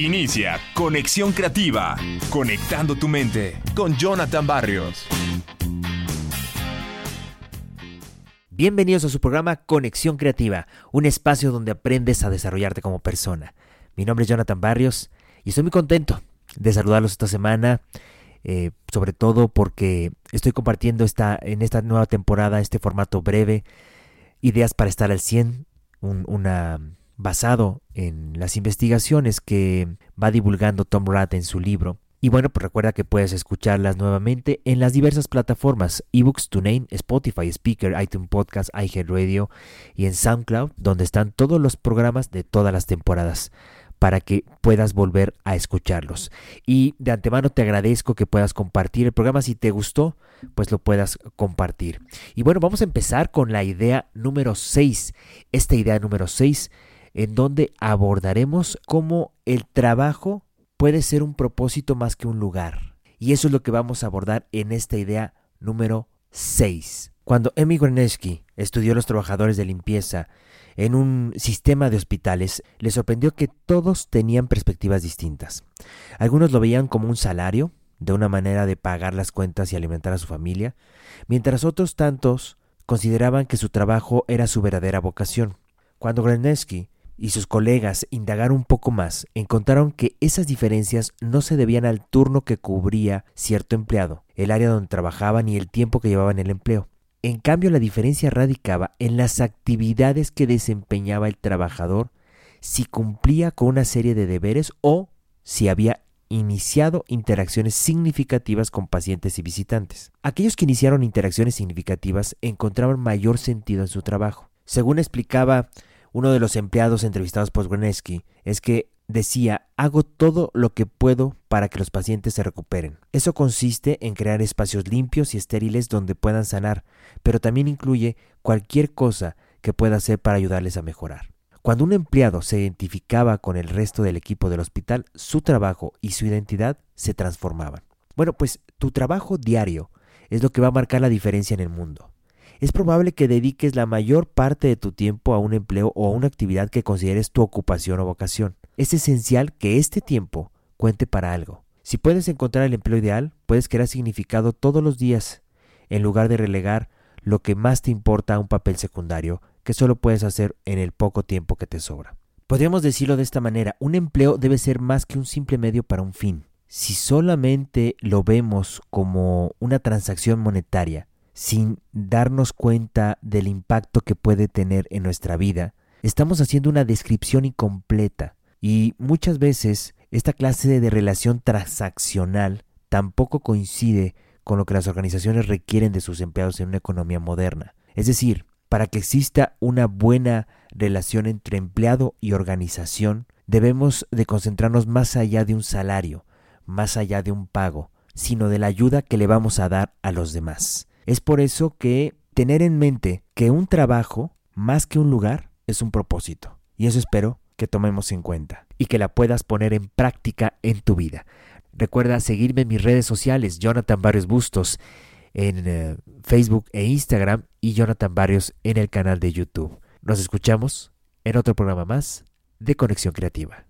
Inicia Conexión Creativa, conectando tu mente con Jonathan Barrios. Bienvenidos a su programa Conexión Creativa, un espacio donde aprendes a desarrollarte como persona. Mi nombre es Jonathan Barrios y estoy muy contento de saludarlos esta semana, eh, sobre todo porque estoy compartiendo esta, en esta nueva temporada este formato breve, ideas para estar al 100, una basado en las investigaciones que va divulgando Tom Rath en su libro. Y bueno, pues recuerda que puedes escucharlas nuevamente en las diversas plataformas eBooks, TuneIn, Spotify, Speaker, iTunes Podcast, iHeartRadio y en SoundCloud, donde están todos los programas de todas las temporadas para que puedas volver a escucharlos. Y de antemano te agradezco que puedas compartir el programa. Si te gustó, pues lo puedas compartir. Y bueno, vamos a empezar con la idea número 6. Esta idea número 6 en donde abordaremos cómo el trabajo puede ser un propósito más que un lugar. Y eso es lo que vamos a abordar en esta idea número 6. Cuando Emmy Gorneski estudió a los trabajadores de limpieza en un sistema de hospitales, le sorprendió que todos tenían perspectivas distintas. Algunos lo veían como un salario, de una manera de pagar las cuentas y alimentar a su familia, mientras otros tantos consideraban que su trabajo era su verdadera vocación. Cuando Gorneski y sus colegas indagaron un poco más, encontraron que esas diferencias no se debían al turno que cubría cierto empleado, el área donde trabajaba ni el tiempo que llevaba en el empleo. En cambio, la diferencia radicaba en las actividades que desempeñaba el trabajador, si cumplía con una serie de deberes o si había iniciado interacciones significativas con pacientes y visitantes. Aquellos que iniciaron interacciones significativas encontraban mayor sentido en su trabajo. Según explicaba uno de los empleados entrevistados por Grenesky es que decía, hago todo lo que puedo para que los pacientes se recuperen. Eso consiste en crear espacios limpios y estériles donde puedan sanar, pero también incluye cualquier cosa que pueda hacer para ayudarles a mejorar. Cuando un empleado se identificaba con el resto del equipo del hospital, su trabajo y su identidad se transformaban. Bueno, pues tu trabajo diario es lo que va a marcar la diferencia en el mundo es probable que dediques la mayor parte de tu tiempo a un empleo o a una actividad que consideres tu ocupación o vocación. Es esencial que este tiempo cuente para algo. Si puedes encontrar el empleo ideal, puedes crear significado todos los días, en lugar de relegar lo que más te importa a un papel secundario que solo puedes hacer en el poco tiempo que te sobra. Podríamos decirlo de esta manera, un empleo debe ser más que un simple medio para un fin. Si solamente lo vemos como una transacción monetaria, sin darnos cuenta del impacto que puede tener en nuestra vida, estamos haciendo una descripción incompleta y muchas veces esta clase de relación transaccional tampoco coincide con lo que las organizaciones requieren de sus empleados en una economía moderna. Es decir, para que exista una buena relación entre empleado y organización, debemos de concentrarnos más allá de un salario, más allá de un pago, sino de la ayuda que le vamos a dar a los demás. Es por eso que tener en mente que un trabajo, más que un lugar, es un propósito. Y eso espero que tomemos en cuenta y que la puedas poner en práctica en tu vida. Recuerda seguirme en mis redes sociales, Jonathan Barrios Bustos, en eh, Facebook e Instagram y Jonathan Barrios en el canal de YouTube. Nos escuchamos en otro programa más de Conexión Creativa.